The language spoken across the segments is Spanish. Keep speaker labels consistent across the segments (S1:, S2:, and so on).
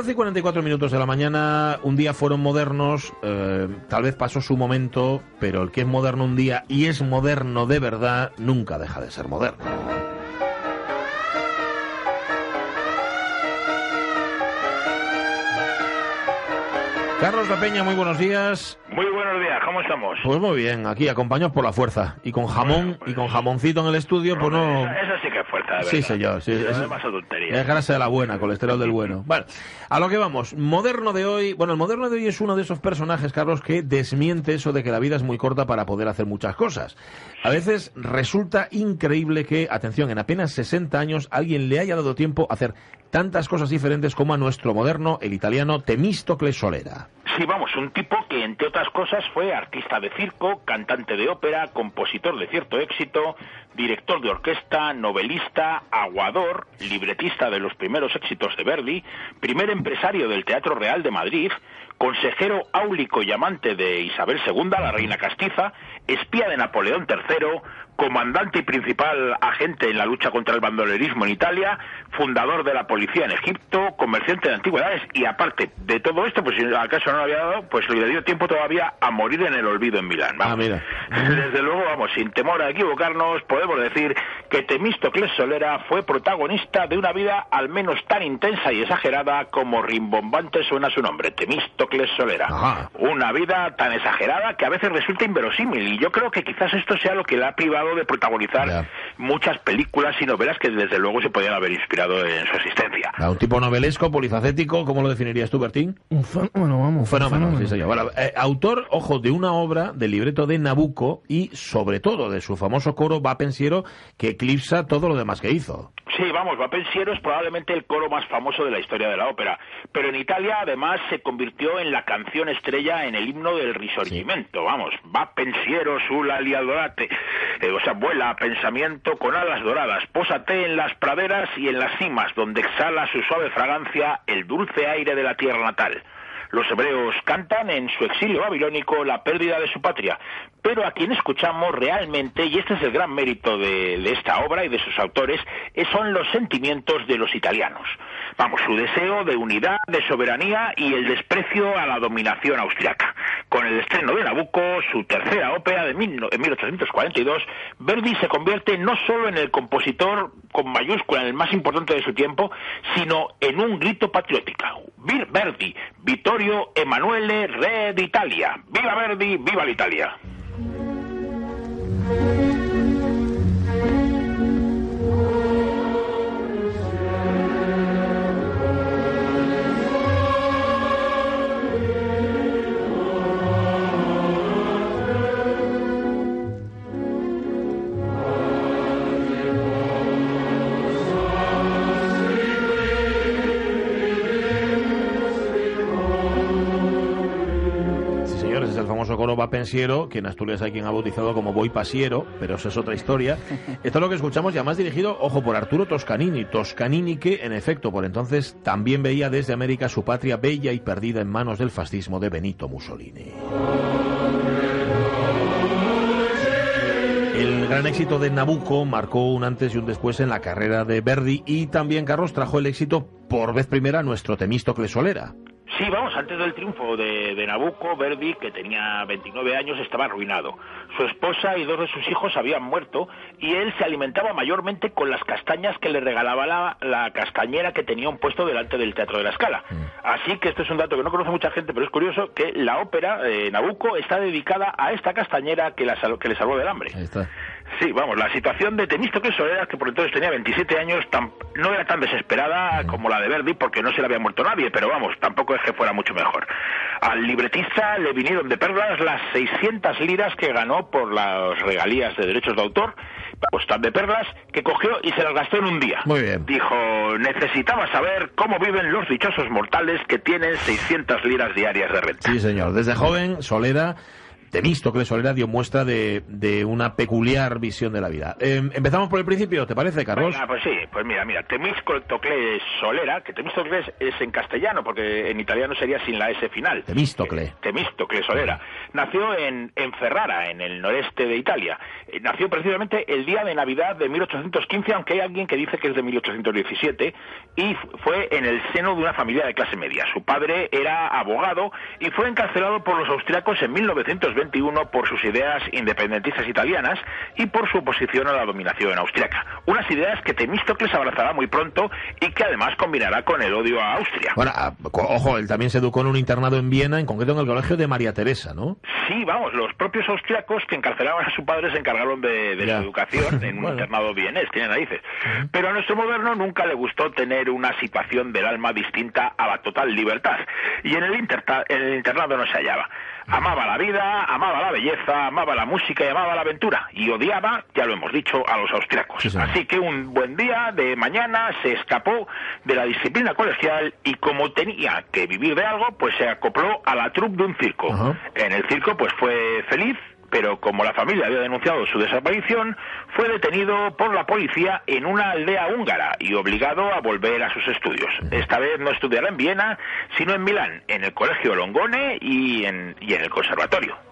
S1: 12 y 44 minutos de la mañana, un día fueron modernos, eh, tal vez pasó su momento, pero el que es moderno un día y es moderno de verdad, nunca deja de ser moderno. Carlos La Peña, muy buenos días.
S2: Muy buenos días, ¿cómo estamos?
S1: Pues muy bien, aquí acompañados por la fuerza y con jamón y con jamoncito en el estudio, pues no.
S2: Eso sí que es fuerza, de verdad.
S1: Sí, señor. Sí, es-
S2: es
S1: grasa de la buena, colesterol del bueno. Bueno, a lo que vamos. Moderno de hoy. Bueno, el moderno de hoy es uno de esos personajes, Carlos, que desmiente eso de que la vida es muy corta para poder hacer muchas cosas. A veces resulta increíble que, atención, en apenas 60 años alguien le haya dado tiempo a hacer tantas cosas diferentes como a nuestro moderno, el italiano Temístocles Solera.
S2: Sí, vamos, un tipo que entre otras cosas fue artista de circo, cantante de ópera, compositor de cierto éxito, director de orquesta, novelista, aguador, libretista de los primeros éxitos de Verdi, primer empresario del Teatro Real de Madrid, consejero áulico y amante de Isabel II, la reina castiza, espía de Napoleón III, comandante y principal agente en la lucha contra el bandolerismo en Italia, fundador de la policía en Egipto, comerciante de antigüedades y aparte de todo esto, pues si acaso no lo había dado, pues le dio tiempo todavía a morir en el olvido en Milán. Vamos.
S1: Ah, mira.
S2: Desde luego, vamos, sin temor a equivocarnos, podemos decir que Temístocles Solera fue protagonista de una vida al menos tan intensa y exagerada como rimbombante suena su nombre, Temístocles Solera.
S1: Ajá.
S2: Una vida tan exagerada que a veces resulta inverosímil y yo creo que quizás esto sea lo que le ha privado de protagonizar
S1: Ya.
S2: muchas películas y novelas que desde luego se podían haber inspirado en su existencia.
S1: Un tipo novelesco, polifacético, ¿cómo lo definirías tú, Bertín?
S3: Un fenómeno, vamos.
S1: Un fenómeno, sí. Bueno, eh, autor, ojo, de una obra del libreto de Nabucco y, sobre todo, de su famoso coro Va Pensiero, que eclipsa todo lo demás que hizo.
S2: Sí, vamos, Va Pensiero es probablemente el coro más famoso de la historia de la ópera, pero en Italia además se convirtió en la canción estrella en el himno del risorgimento, vamos, Va Pensiero sulla li adorate, Eh, o sea, vuela pensamiento con alas doradas, pósate en las praderas y en las cimas donde exhala su suave fragancia el dulce aire de la tierra natal. Los hebreos cantan en su exilio babilónico la pérdida de su patria, pero a quien escuchamos realmente, y este es el gran mérito de, esta obra y de sus autores, son los sentimientos de los italianos. Vamos, su deseo de unidad, de soberanía y el desprecio a la dominación austriaca. Con el estreno de Nabucco, su tercera ópera de mil en 1842, Verdi se convierte no solo en el compositor con mayúscula, en el más importante de su tiempo, sino en un grito patriótico. Verdi, Vittorio Emanuele, Re d'Italia. ¡Viva Verdi, viva l'Italia!
S1: Va Pensiero, que en Asturias hay quien ha bautizado como Voy Pasiero, pero eso es otra historia. Esto es lo que escuchamos, y además dirigido, ojo, por Arturo Toscanini. Toscanini que, en efecto, por entonces también veía desde América su patria bella y perdida en manos del fascismo de Benito Mussolini. El gran éxito de Nabucco marcó un antes y un después en la carrera de Verdi y también Carlos trajo el éxito por vez primera a nuestro Temístocles Solera.
S2: Sí, vamos, antes del triunfo de, de Nabucco, Verdi, que tenía 29 años, estaba arruinado. Su esposa y dos de sus hijos habían muerto y él se alimentaba mayormente con las castañas que le regalaba la, la castañera que tenía un puesto delante del Teatro de la Scala. Así que esto es un dato que no conoce mucha gente, pero es curioso que la ópera eh, Nabucco está dedicada a esta castañera que, la sal- que le salvó del hambre.
S1: Ahí está.
S2: Sí, vamos, la situación de Temístocles Solera, que por entonces tenía 27 años, tam- no era tan desesperada como la de Verdi, porque no se le había muerto nadie, pero vamos, tampoco es que fuera mucho mejor. Al libretista le vinieron de perlas las 600 liras que ganó por las regalías de derechos de autor, pues tan de perlas, que cogió y se las gastó en un día.
S1: Muy bien.
S2: Dijo, necesitaba saber cómo viven los dichosos mortales que tienen 600 liras diarias de renta.
S1: Sí, señor. Desde joven, Solera Temístocles Solera dio muestra de, de una peculiar visión de la vida. Em, empezamos por el principio, ¿te parece, Carlos?
S2: Ah, pues sí, pues mira, mira, Temístocles Solera, que Temístocles es en castellano, porque en italiano sería sin la S final.
S1: Temístocle.
S2: Temístocles Solera. Nació en, en Ferrara, en el noreste de Italia. Eh, nació precisamente el día de Navidad de 1815, aunque hay alguien que dice que es de 1817, y fue en el seno de una familia de clase media. Su padre era abogado y fue encarcelado por los austriacos en 1921 por sus ideas independentistas italianas y por su oposición a la dominación austriaca. Unas ideas que Temístocles abrazará muy pronto y que además combinará con el odio a Austria.
S1: Bueno, ah, co- ojo, él también se educó en un internado en Viena, en concreto en el colegio de María Teresa, ¿no?
S2: Sí, vamos, los propios austriacos que encarcelaban a su padre se encargaron de, de su educación en un
S1: Bueno.
S2: internado vienés, tiene narices. Pero a nuestro moderno nunca le gustó tener una situación del alma distinta a la total libertad. Y en el, interta- en el internado no se hallaba. Amaba la vida, amaba la belleza, amaba la música y amaba la aventura. Y odiaba, ya lo hemos dicho, a los austriacos.
S1: Sí.
S2: Así que un buen día de mañana se escapó de la disciplina colegial y como tenía que vivir de algo, pues se acopló a la troupe de un circo. En el circo pues fue feliz, pero como la familia había denunciado su desaparición, fue detenido por la policía en una aldea húngara y obligado a volver a sus estudios. Esta vez no estudiará en Viena, sino en Milán, en el Colegio Longone y en, y en el Conservatorio.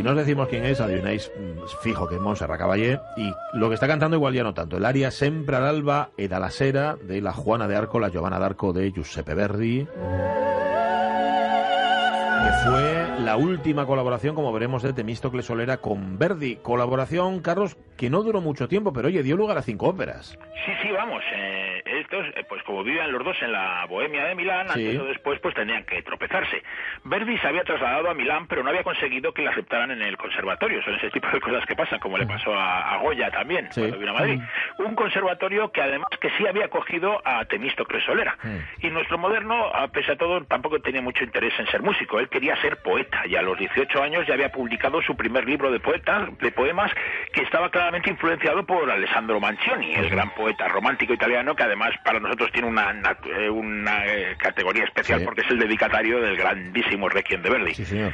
S1: Si no os decimos quién es, adivináis mm, fijo que es Montserrat Caballé. Y lo que está cantando igual ya no tanto. El aria Sempre all'alba ed alla sera de la Juana de Arco, la Giovanna d'Arco de Giuseppe Verdi. Fue la última colaboración, como veremos, de Temístocles Solera con Verdi. Colaboración, Carlos, que no duró mucho tiempo, pero oye, dio lugar a cinco óperas.
S2: Sí, sí, vamos. eh, estos, eh, pues como vivían los dos en la Bohemia de Milán,
S1: Sí.
S2: antes o después, pues tenían que tropezarse. Verdi se había trasladado a Milán, pero no había conseguido que le aceptaran en el conservatorio. Son ese tipo de cosas que pasan, como le pasó a, a Goya también,
S1: Sí.
S2: cuando vino a Madrid. Un conservatorio que además que sí había acogido a Temístocles Solera.
S1: Mm.
S2: Y nuestro moderno, a pesar de todo, tampoco tenía mucho interés en ser músico. Él quería ser poeta y a los 18 años ya había publicado su primer libro de poetas, de poemas, que estaba claramente influenciado por Alessandro Manzioni, el gran poeta romántico italiano que además para nosotros tiene una, nat- eh, una eh, categoría especial
S1: Sí.
S2: porque es el dedicatario del grandísimo Requiem de Verdi.
S1: Sí, señor.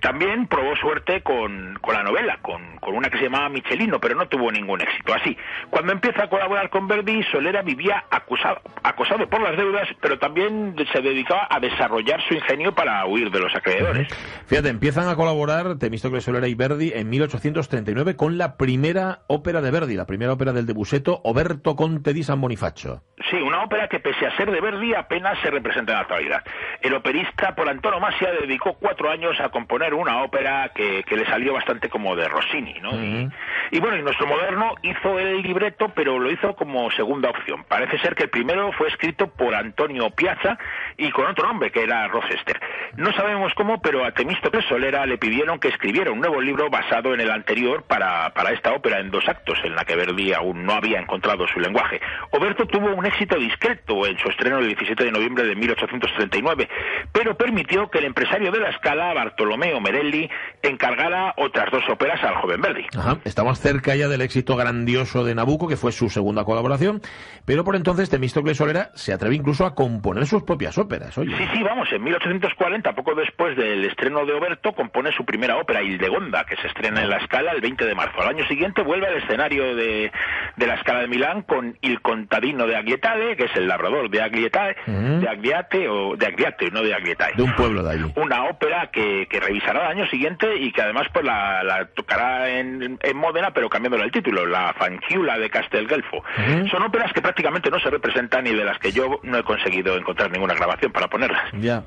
S2: También probó suerte con, con la novela, con, con una que se llamaba Michelino, pero no tuvo ningún éxito. Así, cuando empieza a colaborar con Verdi, Solera vivía acusado, acosado por las deudas, pero también se dedicaba a desarrollar su ingenio para huir de los acreedores.
S1: Fíjate, empiezan a colaborar Temístocles Solera y Verdi en 1839 con la primera ópera de Verdi, la primera ópera del debuseto Oberto Conte di San Bonifacio.
S2: Sí, una ópera que pese a ser de Verdi apenas se representa en la actualidad. El operista por antonomasia dedicó cuatro años a componer una ópera que, que le salió bastante como de Rossini, ¿no? y, y bueno, y nuestro moderno hizo el libreto, pero lo hizo como segunda opción. Parece ser que el primero fue escrito por Antonio Piazza y con otro nombre, que era Rochester. No sabemos cómo, pero a Temístocles Solera le pidieron que escribiera un nuevo libro basado en el anterior para, para esta ópera en dos actos, en la que Verdi aún no había encontrado su lenguaje. Oberto tuvo un éxito discreto en su estreno el 17 de noviembre de 1839, pero permitió que el empresario de la escala, Bartolomeo Merelli, encargara otras dos óperas al joven Verdi.
S1: Ajá, estamos cerca ya del éxito grandioso de Nabucco, que fue su segunda colaboración, pero por entonces Temístocles Solera se atreve incluso a componer sus propias óperas, oye.
S2: Sí, sí, vamos, en 1840, poco después del estreno de Oberto, compone su primera ópera, Hildegonda, que se estrena en la Scala el 20 de marzo. Al año siguiente vuelve al escenario de, de la Scala de Milán con Il Contadino de Aglietale, que es el labrador de Aglietale,
S1: Ujú.
S2: de Agliate o de Agliate, no de Aglietale.
S1: De un pueblo de allí.
S2: Una ópera que, que revisará al año siguiente y que además pues la, la tocará en, en Módena, pero cambiándole el título, la Fanciulla de Castelgelfo.
S1: Ujú.
S2: Son óperas que prácticamente no se representan y de las que yo no he conseguido encontrar ninguna grabación para ponerlas.
S1: Ya.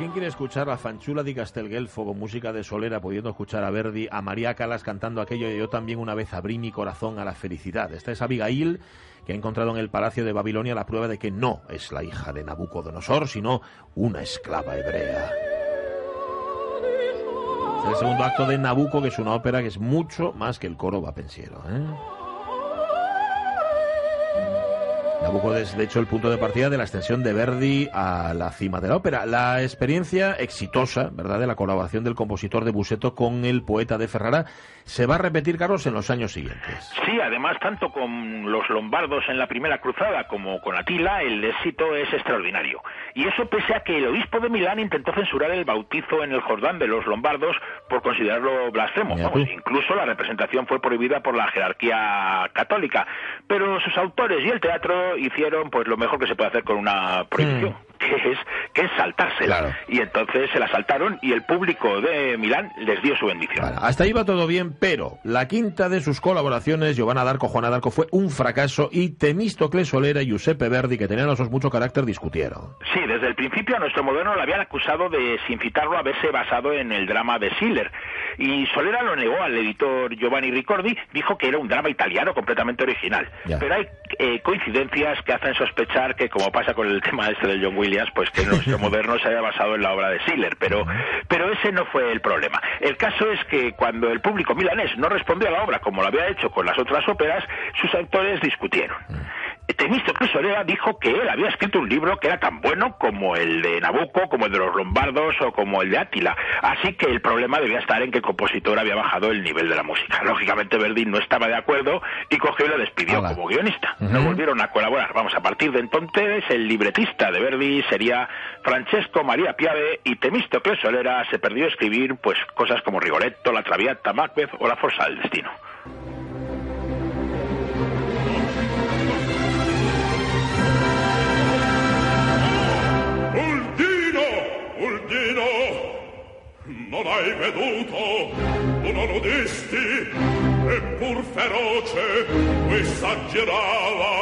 S1: ¿Quién quiere escuchar la Fanchula di Castelgelfo con música de Solera, pudiendo escuchar a Verdi, a María Calas cantando aquello y yo también una vez abrí mi corazón a la felicidad. Esta es Abigail, que ha encontrado en el palacio de Babilonia la prueba de que no es la hija de Nabucodonosor, sino una esclava hebrea. Es el segundo acto de Nabucco, que es una ópera que es mucho más que el coro vapensiero. ¿eh? Nabucco es, de hecho, el punto de partida de la extensión de Verdi a la cima de la ópera. La experiencia exitosa, ¿verdad?, de la colaboración del compositor de Buseto con el poeta de Ferrara se va a repetir, Carlos, en los años siguientes.
S2: Sí, además, tanto con los lombardos en la primera cruzada como con Atila, el éxito es extraordinario. Y eso pese a que el obispo de Milán intentó censurar el bautizo en el Jordán de los lombardos por considerarlo blasfemo. incluso la representación fue prohibida por la jerarquía católica. Pero sus autores y el teatro hicieron pues lo mejor que se puede hacer con una prohibición. Mm que es, que es saltársela. Y entonces se la saltaron y el público de Milán les dio su bendición.
S1: hasta ahí va todo bien, pero la quinta de sus colaboraciones, Giovanna D'Arco, Juana D'Arco, fue un fracaso y Temístocles Solera y Giuseppe Verdi, que tenían los mucho carácter, discutieron.
S2: Sí, desde el principio a nuestro moderno le habían acusado de, sin citarlo, haberse basado en el drama de Schiller. Y Solera lo negó al editor Giovanni Ricordi, dijo que era un drama italiano completamente original. Pero hay eh, coincidencias que hacen sospechar que, como pasa con el tema este del John Williams, pues que nuestro moderno se haya basado en la obra de Schiller, pero, pero ese no fue el problema. El caso es que cuando el público milanés no respondió a la obra como lo había hecho con las otras óperas, sus autores discutieron. Temístocles Solera dijo que él había escrito un libro que era tan bueno como el de Nabucco, como el de los lombardos o como el de Átila. Así que el problema debía estar en que el compositor había bajado el nivel de la música. Lógicamente Verdi no estaba de acuerdo y cogió y lo despidió como guionista. No volvieron a colaborar. Vamos, a partir de entonces el libretista de Verdi sería Francesco María Piave y Temístocles Solera se perdió a escribir pues cosas como Rigoletto, La Traviata, Macbeth o La Forza del Destino.
S3: Non hai veduto uno nudisti eppur feroce esaggerava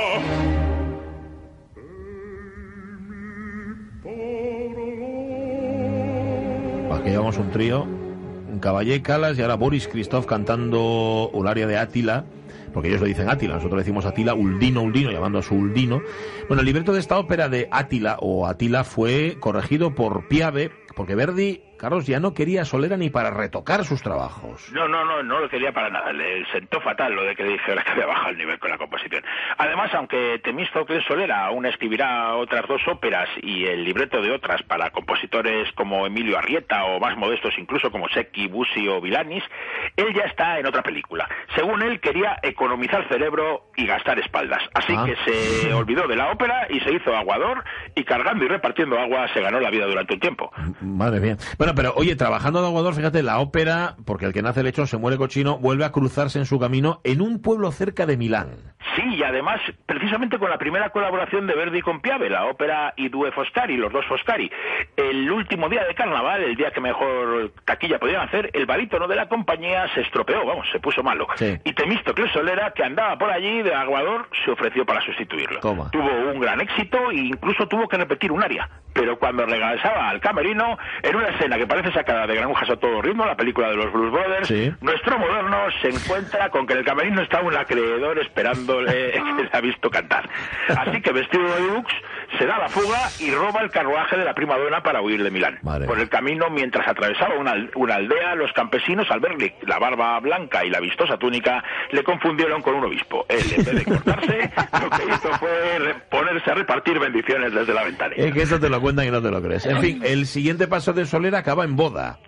S3: e
S1: Aquí llevamos un trío, Caballé Calas y ahora Boris Christoph cantando un área de Átila porque ellos lo dicen Átila, nosotros decimos Átila, Uldino, Uldino, llamando a su Uldino. Bueno, el libreto de esta ópera de Átila o Atila fue corregido por Piave, porque Verdi Carlos ya no quería a Solera ni para retocar sus trabajos.
S2: No, no, no, no lo quería para nada. Le sentó fatal lo de que le dijera que había bajado el nivel con la composición. Además, aunque Temístocles Solera aún escribirá otras dos óperas y el libreto de otras para compositores como Emilio Arrieta o más modestos incluso como Secchi, Busi o Vilanis, él ya está en otra película. Según él, quería economizar cerebro y gastar espaldas. Así ah. que se olvidó de la ópera y se hizo aguador y cargando y repartiendo agua se ganó la vida durante un tiempo.
S1: Madre mía. Bueno, pero oye, trabajando de aguador, fíjate, la ópera, porque el que nace lechón se muere cochino, vuelve a cruzarse en su camino en un pueblo cerca de Milán.
S2: Sí, y además, precisamente con la primera colaboración de Verdi con Piave, la ópera I Due Foscari, los dos Foscari. El último día de carnaval, el día que mejor taquilla podían hacer, el barítono de la compañía se estropeó, vamos, se puso malo. Y Temístocles Solera, que andaba por allí de aguador, se ofreció para sustituirlo. Tuvo un gran éxito e incluso tuvo que repetir un aria. Pero cuando regresaba al camerino, en una escena que parece sacada de Granujas a todo ritmo, la película de los Blues Brothers, nuestro moderno se encuentra con que en el camerino está un acreedor esperándole que le ha visto cantar. Así que vestido de deluxe, se da la fuga y roba el carruaje de la prima dona para huir de Milán. Por el camino, mientras atravesaba una, una, aldea, los campesinos, al verle la barba blanca y la vistosa túnica, le confundieron con un obispo. Él, en vez de cortarse, lo que hizo fue ponerse a repartir bendiciones desde la ventana.
S1: Es que eso te lo cuentan y no te lo crees. En fin, el siguiente paso de Solera acaba en boda.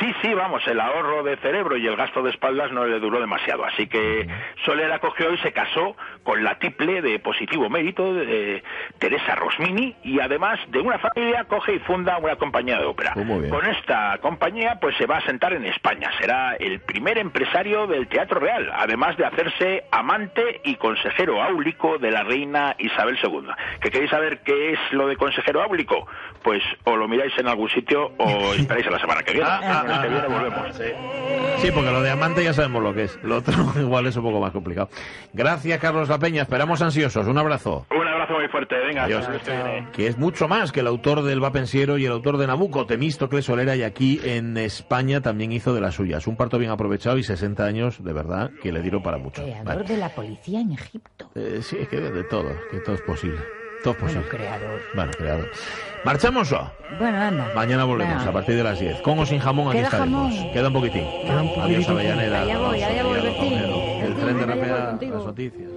S2: Sí, sí, vamos, el ahorro de cerebro y el gasto de espaldas no le duró demasiado. Así que Solera cogió y se casó con la tiple de positivo mérito de Teresa Rosmini y además de una familia coge y funda una compañía de ópera.
S1: Oh,
S2: con esta compañía pues se va a sentar en España. Será el primer empresario del Teatro Real, además de hacerse amante y consejero áulico de la reina Isabel II. ¿Que queréis saber qué es lo de consejero áulico? Pues o lo miráis en algún sitio o esperáis a la semana que viene. El que viene volvemos.
S1: Sí, porque lo de amante ya sabemos lo que es. Lo otro igual es un poco más complicado. Gracias, Carlos La Peña. Esperamos ansiosos. Un abrazo.
S2: Un abrazo muy fuerte. Venga,
S1: Adiós.
S2: el mes que
S1: es mucho más que el autor del Va Pensiero y el autor de Nabucco, Temístocles Solera, y aquí en España también hizo de las suyas. Un parto bien aprovechado y 60 años, de verdad, que le dieron para mucho.
S4: Creador
S1: Vale.
S4: de la policía en Egipto.
S1: Eh, sí, es que de todo, que todo es posible. Todo es
S4: Bueno, creador.
S1: Bueno, creador. ¿Marchamos o?
S4: Bueno, anda.
S1: Mañana volvemos
S4: Venga.
S1: a partir de las 10. Con o sin jamón, aquí
S4: ¿Queda
S1: estaremos.
S4: jamón?
S1: Queda un poquitín.
S4: Queda un
S1: Adiós,
S4: poquitito.
S1: Avellaneda.
S4: Allá voy, allá voy,
S1: Adiós. El tren de rapea las noticias.